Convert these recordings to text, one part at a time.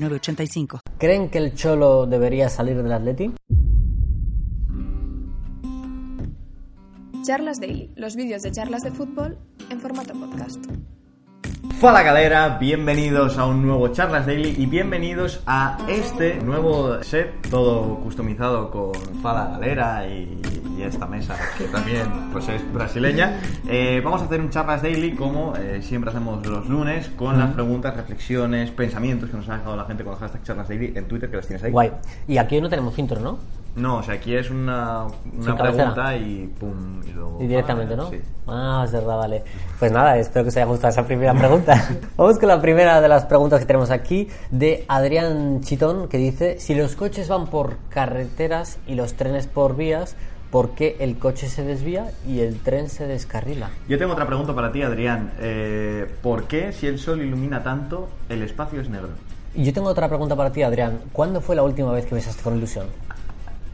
906985. ¿Creen que el Cholo debería salir del Atleti? Charlas Daily, los vídeos de charlas de fútbol en formato podcast. Fala galera, bienvenidos a un nuevo Charlas Daily y bienvenidos a este nuevo set, todo customizado con Fala Galera y, y esta mesa que también pues es brasileña. Eh, vamos a hacer un Charlas Daily como eh, siempre hacemos los lunes con las preguntas, reflexiones, pensamientos que nos ha dejado la gente con el hashtag Charlas Daily en Twitter que las tienes ahí. Guay. Y aquí no tenemos intro, ¿no? No, o sea, aquí es una, una cabecera. pregunta y pum, y luego... Y directamente, ¿no? Sí. Ah, es verdad, vale. Pues nada, espero que os haya gustado esa primera pregunta. Vamos con la primera de las preguntas que tenemos aquí de Adrián Chitón, que dice, si los coches van por carreteras y los trenes por vías, ¿por qué el coche se desvía y el tren se descarrila? Yo tengo otra pregunta para ti, Adrián. Eh, ¿Por qué, si el sol ilumina tanto, el espacio es negro? Y yo tengo otra pregunta para ti, Adrián. ¿Cuándo fue la última vez que besaste con ilusión?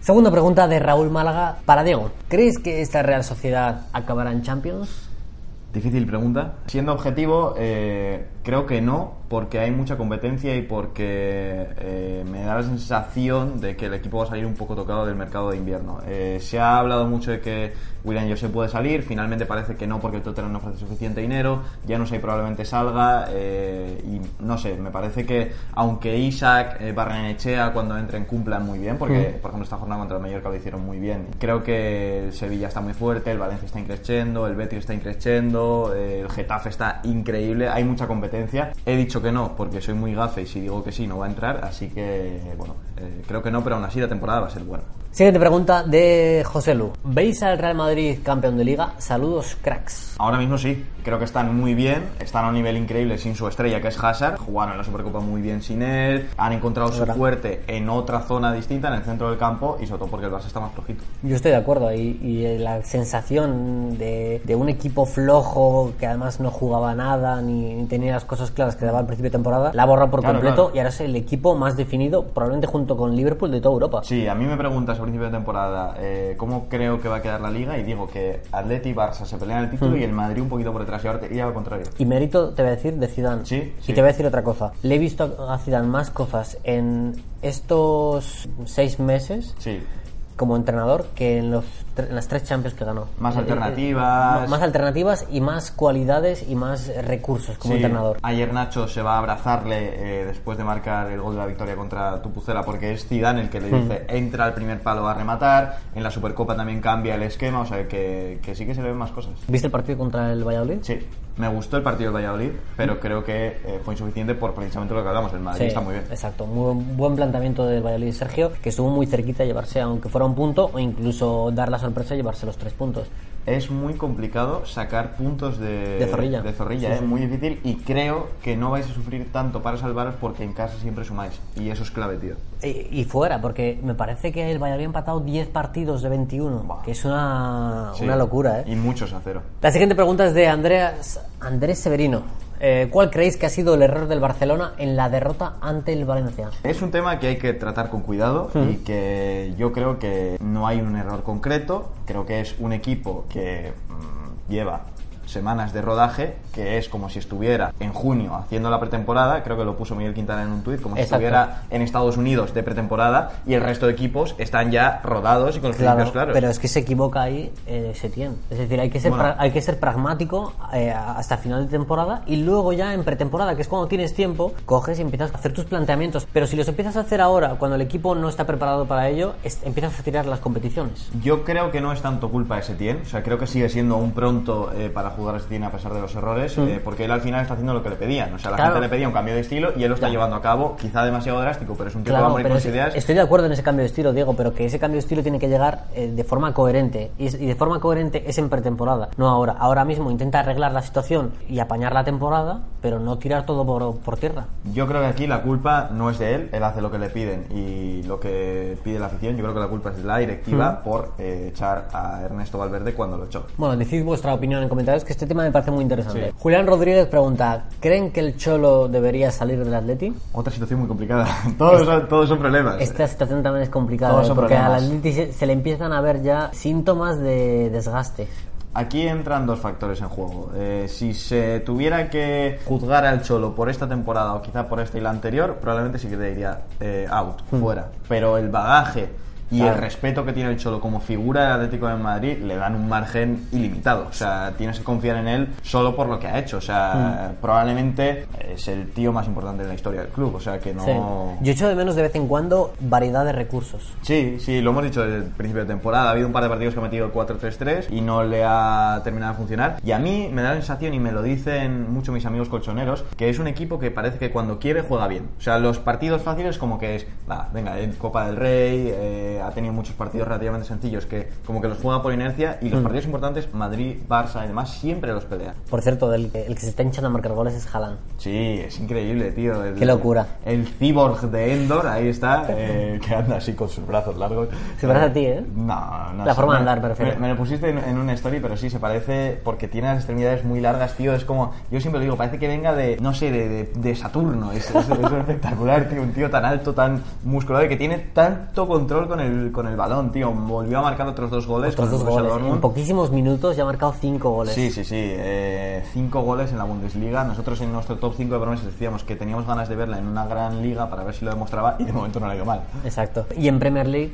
Segunda pregunta de Raúl Málaga para Diego. ¿Crees que esta Real Sociedad acabará en Champions? Difícil pregunta. Siendo objetivo, eh, creo que no, porque hay mucha competencia y porque eh, me da la sensación de que el equipo va a salir un poco tocado del mercado de invierno. Eh, se ha hablado mucho de que William José puede salir, finalmente parece que no porque el Tottenham no ofrece suficiente dinero, ya no sé, probablemente salga eh, y no sé, me parece que aunque Isaac, Barrenechea cuando entren cumplan muy bien, porque por ejemplo esta jornada contra el Mallorca lo hicieron muy bien, creo que el Sevilla está muy fuerte, el Valencia está increciendo, el Betis está increciendo, el Getafe está increíble, hay mucha competencia. He dicho que no porque soy muy gafe y si digo que sí no va a entrar, así que bueno, eh, creo que no, pero aún así la temporada va a ser buena. Siguiente pregunta de José Lu. ¿Veis al Real Madrid campeón de liga? Saludos, cracks. Ahora mismo sí, creo que están muy bien, están a un nivel increíble sin su estrella que es Hazard, jugaron en la Supercopa muy bien sin él, han encontrado su fuerte en otra zona distinta, en el centro del campo y sobre todo porque el Barça está más flojito. Yo estoy de acuerdo y, y eh, la sensación de, de un equipo flojo que además no jugaba nada ni, ni tenía las cosas claras que daba al principio de temporada, la ha borrado por Claro, completo claro. y ahora es el equipo más definido, probablemente junto con Liverpool de toda Europa. Sí, a mí me preguntas a principio de temporada eh, cómo creo que va a quedar la liga y digo que Atleti y Barça se pelean el título y el Madrid un poquito por detrás y ahora te iría al contrario. Y mérito, te voy a decir, de Zidane. Sí, sí. Y te voy a decir otra cosa. Le he visto a Zidane más cosas en estos seis meses Sí. Como entrenador que en, los, en las tres Champions que ganó. Más Eh, eh, alternativas. más alternativas y más cualidades y más recursos como Sí, entrenador. Ayer Nacho se va a abrazarle eh, después de marcar el gol de la victoria contra Tupucela porque es Zidane el que le Hmm. dice entra al primer palo a rematar. En la Supercopa también cambia el esquema, o sea que, que sí que se le ven más cosas. ¿Viste el partido contra el Valladolid? Sí, me gustó el partido del Valladolid, pero creo que eh, fue insuficiente por precisamente lo que hablamos. El Madrid Sí, está muy bien. Exacto, muy buen- buen planteamiento del Valladolid Sergio, que estuvo muy cerquita de llevarse, aunque fuera un punto, o incluso dar la sorpresa y llevarse los tres puntos. Es muy complicado sacar puntos de, De Zorrilla. de Zorrilla, Sí, es sí. muy difícil y creo que no vais a sufrir tanto para salvaros porque en casa siempre sumáis y eso es clave, tío. Y, y fuera, porque me parece que el Valladolid ha empatado 10 partidos de 21, Buah. que es una, Sí. una locura, ¿eh? Y muchos a cero. La siguiente pregunta es de Andreas, Andrés Severino. Eh, ¿Cuál creéis que ha sido el error del Barcelona en la derrota ante el Valencia? Es un tema que hay que tratar con cuidado y que yo creo que no hay un error concreto. Creo que es un equipo que mm, lleva semanas de rodaje, que es como si estuviera en junio haciendo la pretemporada, creo que lo puso Miguel Quintana en un tuit, como si Exacto. estuviera en Estados Unidos de pretemporada y el resto de equipos están ya rodados y con los principios claros. pero es que se equivoca ahí eh, Setién. Es decir, hay que ser, Bueno. hay que ser pragmático eh, hasta final de temporada y luego ya en pretemporada, que es cuando tienes tiempo, coges y empiezas a hacer tus planteamientos. Pero si los empiezas a hacer ahora, cuando el equipo no está preparado para ello, es- empiezas a tirar las competiciones. Yo creo que no es tanto culpa de Setién, o sea, creo que sigue siendo aún pronto eh, para jugar que tiene a pesar de los errores, eh, porque él al final está haciendo lo que le pedían. O sea, la Claro. gente le pedía un cambio de estilo y él lo está Ya. llevando a cabo, quizá demasiado drástico, pero es un tipo Claro, de con es- ideas. estoy de acuerdo en ese cambio de estilo, Diego, pero que ese cambio de estilo tiene que llegar eh, de forma coherente. Y, y de forma coherente es en pretemporada, no ahora. Ahora mismo intenta arreglar la situación y apañar la temporada, pero no tirar todo por, por tierra. Yo creo que aquí la culpa no es de él, él hace lo que le piden y lo que pide la afición. Yo creo que la culpa es de la directiva por eh, echar a Ernesto Valverde cuando lo echó. Bueno, decid vuestra opinión en comentarios, que este tema me parece muy interesante. Sí. Julián Rodríguez pregunta, ¿creen que el Cholo debería salir del Atleti? Otra situación muy complicada. todos, son, todos son problemas. Esta situación también es complicada, ¿eh? porque al. Atleti se, se le empiezan a ver ya síntomas de desgaste. Aquí entran dos factores en juego. Eh, si se tuviera que juzgar al Cholo por esta temporada o quizá por esta y la anterior, probablemente sí que te diría eh, out, fuera. Pero el bagaje y Claro. el respeto que tiene el Cholo como figura del Atlético de Madrid le dan un margen ilimitado. O sea, tienes que confiar en él solo por lo que ha hecho. O sea, probablemente es el tío más importante de la historia del club. O sea, que no... Sí. Yo echo de menos de vez en cuando variedad de recursos. Sí, sí, lo hemos dicho desde el principio de temporada. Ha habido un par de partidos que ha metido 4-3-3 y no le ha terminado de funcionar. Y a mí me da la sensación, y me lo dicen mucho mis amigos colchoneros, que es un equipo que parece que cuando quiere juega bien. O sea, los partidos fáciles como que es, va, venga, en Copa del Rey, eh, ha tenido muchos partidos relativamente sencillos que como que los juega por inercia y los partidos importantes, Madrid, Barça y demás, siempre los pelea. Por cierto, el, que- el que se está hinchando a marcar goles es Haaland. Sí, es increíble, tío. El- Qué locura. El cyborg de Endor, ahí está, eh, que anda así con sus brazos largos. Se parece a ti, ¿eh? No, no La sé, forma de andar, refiero. Me, me lo pusiste en, en una story, pero sí, se parece porque tiene las extremidades muy largas, tío. Es como, yo siempre lo digo, parece que venga de, no sé, de, de- de Saturno. Es, es- es espectacular, tío. Un tío tan alto, tan musculado y que tiene tanto control con el, con el balón, tío. Volvió a marcar otros dos goles. Otros dos goles. En poquísimos minutos ya ha marcado cinco goles. Sí, sí, sí. eh, cinco goles en la Bundesliga. Nosotros en nuestro top 5 de promesas decíamos que teníamos ganas de verla en una gran liga para ver si lo demostraba y de momento no le ha ido mal. Exacto. Y en Premier League,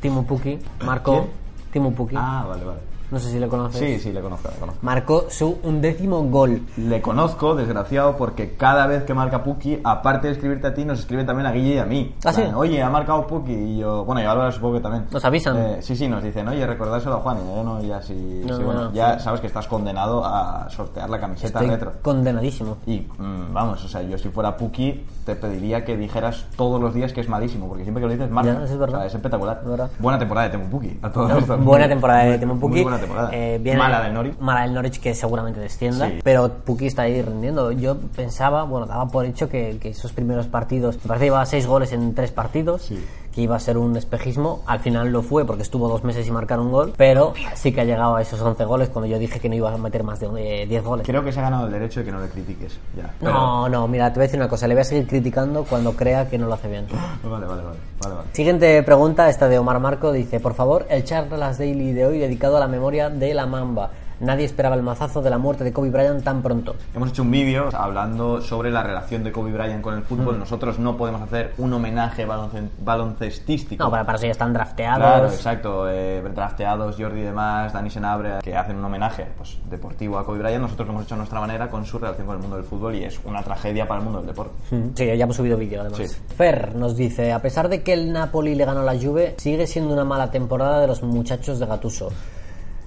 Timo Pukki marcó. ¿Quién? Timo Pukki. Ah, vale, vale. No sé si le conoces. Sí, sí, le conozco, le conozco. Marcó su undécimo gol. Le conozco, desgraciado, porque cada vez que marca Puki, aparte de escribirte a ti, nos escribe también a Guille y a mí. ¿Ah, sí? Oye, ha marcado Puki. Y yo, bueno, y ahora supongo que también. ¿Nos avisan? Eh, sí, sí, nos dicen, oye, recordárselo a Juan. Y yo, no, ya sí. No, sí, no, bueno, no, ya sí. sabes que estás condenado a sortear la camiseta Estoy retro. condenadísimo. Y mm, vamos, o sea, yo si fuera Puki, te pediría que dijeras todos los días que es malísimo, porque siempre que lo dices, marca. Ya, es verdad. O sea, es espectacular. Es verdad. Buena temporada de Temu Puki. a todo No, buena temporada de Pukki. Muy buena temporada. Eh, viene- Mala del Norwich. Mala del Norwich que seguramente descienda. Sí. Pero Pukki está ahí rindiendo. Yo pensaba, bueno, daba por hecho que, que esos primeros partidos, me parece que iba a seis goles en tres partidos, Sí. Que iba a ser un espejismo. Al final lo fue porque estuvo dos meses sin marcar un gol, pero sí que ha llegado a esos 11 goles cuando yo dije que no iba a meter más de eh, 10 goles. Creo que se ha ganado el derecho de que no le critiques. Ya. Pero- No, no, mira, te voy a decir una cosa, le voy a seguir criticando cuando crea que no lo hace bien. Vale, vale, vale. vale, vale. Siguiente pregunta, esta de Omar Marco, dice, por favor, el Charlas Daily de hoy dedicado a la memoria de la Mamba. Nadie esperaba el mazazo de la muerte de Kobe Bryant tan pronto. Hemos hecho un vídeo hablando sobre la relación de Kobe Bryant con el fútbol. Nosotros no podemos hacer un homenaje balonce- baloncestístico. No, para, para eso ya están drafteados. Claro, exacto. Eh, drafteados, Jordi y demás, Dani Senabre, que hacen un homenaje pues, deportivo a Kobe Bryant. Nosotros lo hemos hecho a nuestra manera con su relación con el mundo del fútbol y es una tragedia para el mundo del deporte. Mm, Sí, ya hemos subido vídeo además. Sí. Fer nos dice, a pesar de que el Napoli le ganó a la Juve, sigue siendo una mala temporada de los muchachos de Gatuso.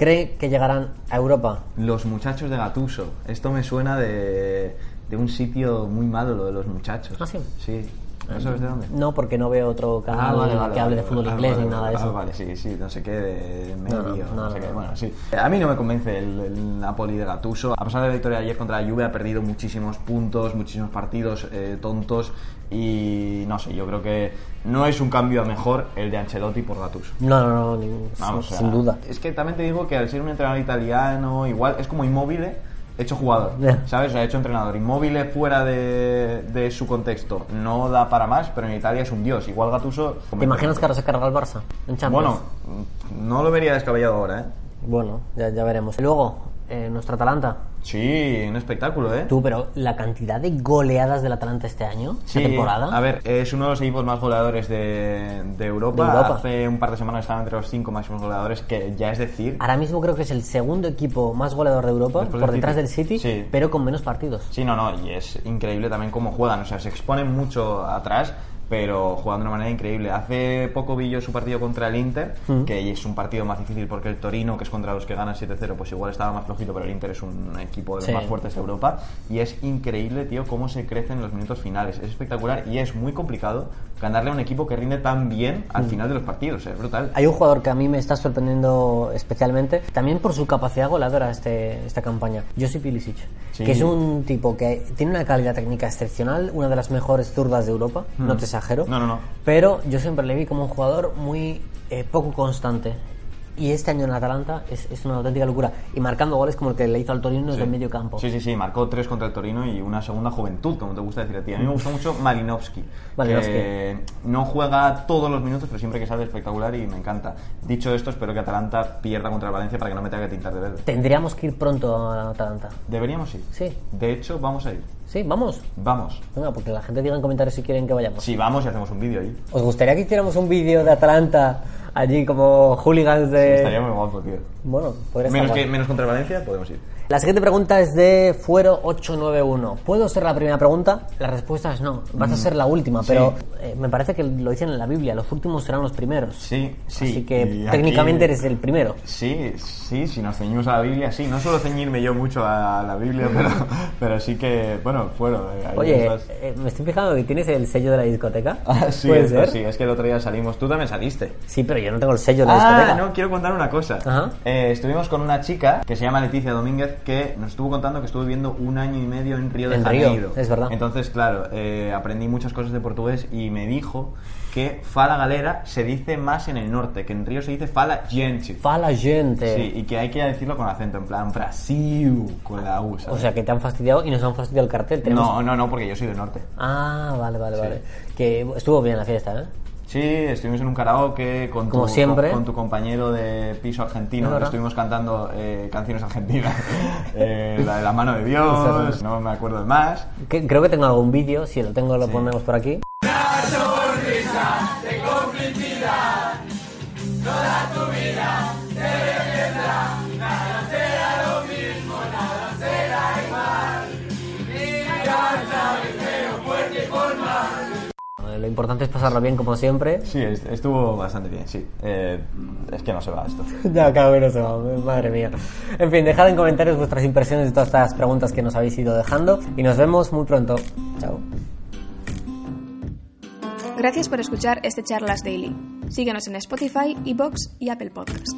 ¿Cree que llegarán a Europa? Los muchachos de Gatuso. Esto me suena de, de un sitio muy malo, lo de los muchachos. ¿Ah, sí? Sí. ¿No sabes de dónde? No, porque no veo otro canal que hable de fútbol Ah, inglés vale, ni nada de vale. eso. Ah, vale, sí, sí, no sé qué, de No, medio, no, no, no, sé qué. no. Bueno, sí. A mí no me convence el, el Napoli de Gattuso. A pesar de la victoria de ayer contra la Juve, ha perdido muchísimos puntos, muchísimos partidos eh, tontos y no sé, yo creo que no es un cambio a mejor el de Ancelotti por Gattuso. No, no, no, ni- Vamos, sin, o sea, sin duda. Es que también te digo que al ser un entrenador italiano, igual es como inmóvil hecho jugador. ¿sabes? O sea, hecho entrenador. Inmóvil fuera de, de su contexto no da para más, pero en Italia es un dios. Igual Gatuso. ¿Te imaginas que ahora se carga el Barça en Champions? Bueno, no lo vería descabellado ahora, ¿eh? Bueno, ya, ya veremos. Y luego, eh, nuestro Atalanta. Sí, un espectáculo, ¿eh? Tú, pero la cantidad de goleadas del Atalanta este año, esta Sí, temporada. a ver, es uno de los equipos más goleadores de, de Europa. De Europa. Hace un par de semanas estaban entre los cinco máximos goleadores, que ya es decir. Ahora mismo creo que es el segundo equipo más goleador de Europa, Después por del detrás City. del City, Sí. pero con menos partidos. Sí, no, no, y es increíble también cómo juegan. O sea, se exponen mucho atrás, pero jugando de una manera increíble. Hace poco vi yo su partido contra el Inter, que es un partido más difícil porque el Torino, que es contra los que ganan 7-0, pues igual estaba más flojito, pero el Inter es un equipo de los Sí. más fuertes de Europa. Y es increíble, tío, cómo se crece en los minutos finales. Es espectacular y es muy complicado ganarle a un equipo que rinde tan bien al final de los partidos. Es brutal. Hay un jugador que a mí me está sorprendiendo especialmente, también por su capacidad goleadora este, esta campaña, Josip Ilicic, Sí. que es un tipo que tiene una calidad técnica excepcional, una de las mejores zurdas de Europa, no te exagero, No, no, no. pero yo siempre le vi como un jugador muy eh, poco constante. Y este año en Atalanta es, es una auténtica locura. Y marcando goles como el que le hizo al Torino desde el medio campo. Sí, sí, sí, marcó tres contra el Torino y una segunda juventud, como te gusta decir a ti. A mí me gusta mucho Malinowski, Malinowski. que no juega todos los minutos, pero siempre que sale espectacular y me encanta. Dicho esto, espero que Atalanta pierda contra el Valencia para que no me tenga que tintar de verde. Tendríamos que ir pronto a Atalanta. Deberíamos ir. Sí. De hecho, vamos a ir. Sí, vamos. Vamos. Venga, porque la gente diga en comentarios si quieren que vayamos. Si vamos y hacemos un vídeo ahí. ¿Os gustaría que hiciéramos un vídeo de Atalanta allí como hooligans de... Estaría muy guapo, tío. Bueno, podría estar Menos, guay. que, menos contra Valencia, podemos ir. La siguiente pregunta es de Fuero891. ¿Puedo ser la primera pregunta? La respuesta es no. Vas a ser la última, Mm. sí. pero eh, me parece que lo dicen en la Biblia. Los últimos serán los primeros. Sí, sí. Así que y aquí- técnicamente eres el primero. Sí, sí, si nos ceñimos a la Biblia, sí. No suelo ceñirme yo mucho a la Biblia, pero, pero sí que, bueno, fueron. eh, Oye, cosas- eh, me estoy fijando que tienes el sello de la discoteca. Ah, sí, ¿Puede esto ser? sí, es que el otro día salimos. Tú también saliste. Sí, pero yo no tengo el sello de la Ah, discoteca. no, quiero contar una cosa. Ajá. Eh, estuvimos con una chica que se llama Leticia Domínguez que nos estuvo contando que estuvo viviendo un año y medio en Río de En Río, Janeiro. es verdad. Entonces, claro, eh, aprendí muchas cosas de portugués y me dijo que fala galera se dice más en el norte, que en Río se dice fala gente. Fala gente. Sí, y que hay que decirlo con acento, en plan Brasil, con la U, O ¿sabes? sea, que te han fastidiado y nos han fastidiado el cartel. Tenemos- No, no, no, porque yo soy del norte. Ah, vale, vale, Sí. vale. Que estuvo bien la fiesta, ¿eh? Sí, estuvimos en un karaoke con tu, siempre. con, con tu compañero de piso argentino. verdad. Estuvimos cantando eh, canciones argentinas. Eh, la de la mano de Dios, no me acuerdo de más. Que- creo que tengo algún vídeo, si lo tengo lo Sí. ponemos por aquí. Lo importante es pasarlo bien como siempre. Sí, est- estuvo bastante bien, sí. Eh, es que no se va esto. Ya, cada uno se va, madre mía. En fin, dejad en comentarios vuestras impresiones de todas estas preguntas que nos habéis ido dejando y nos vemos muy pronto. Chao. Gracias por escuchar este Charlas Daily. Síguenos en Spotify, iBox y Apple Podcast.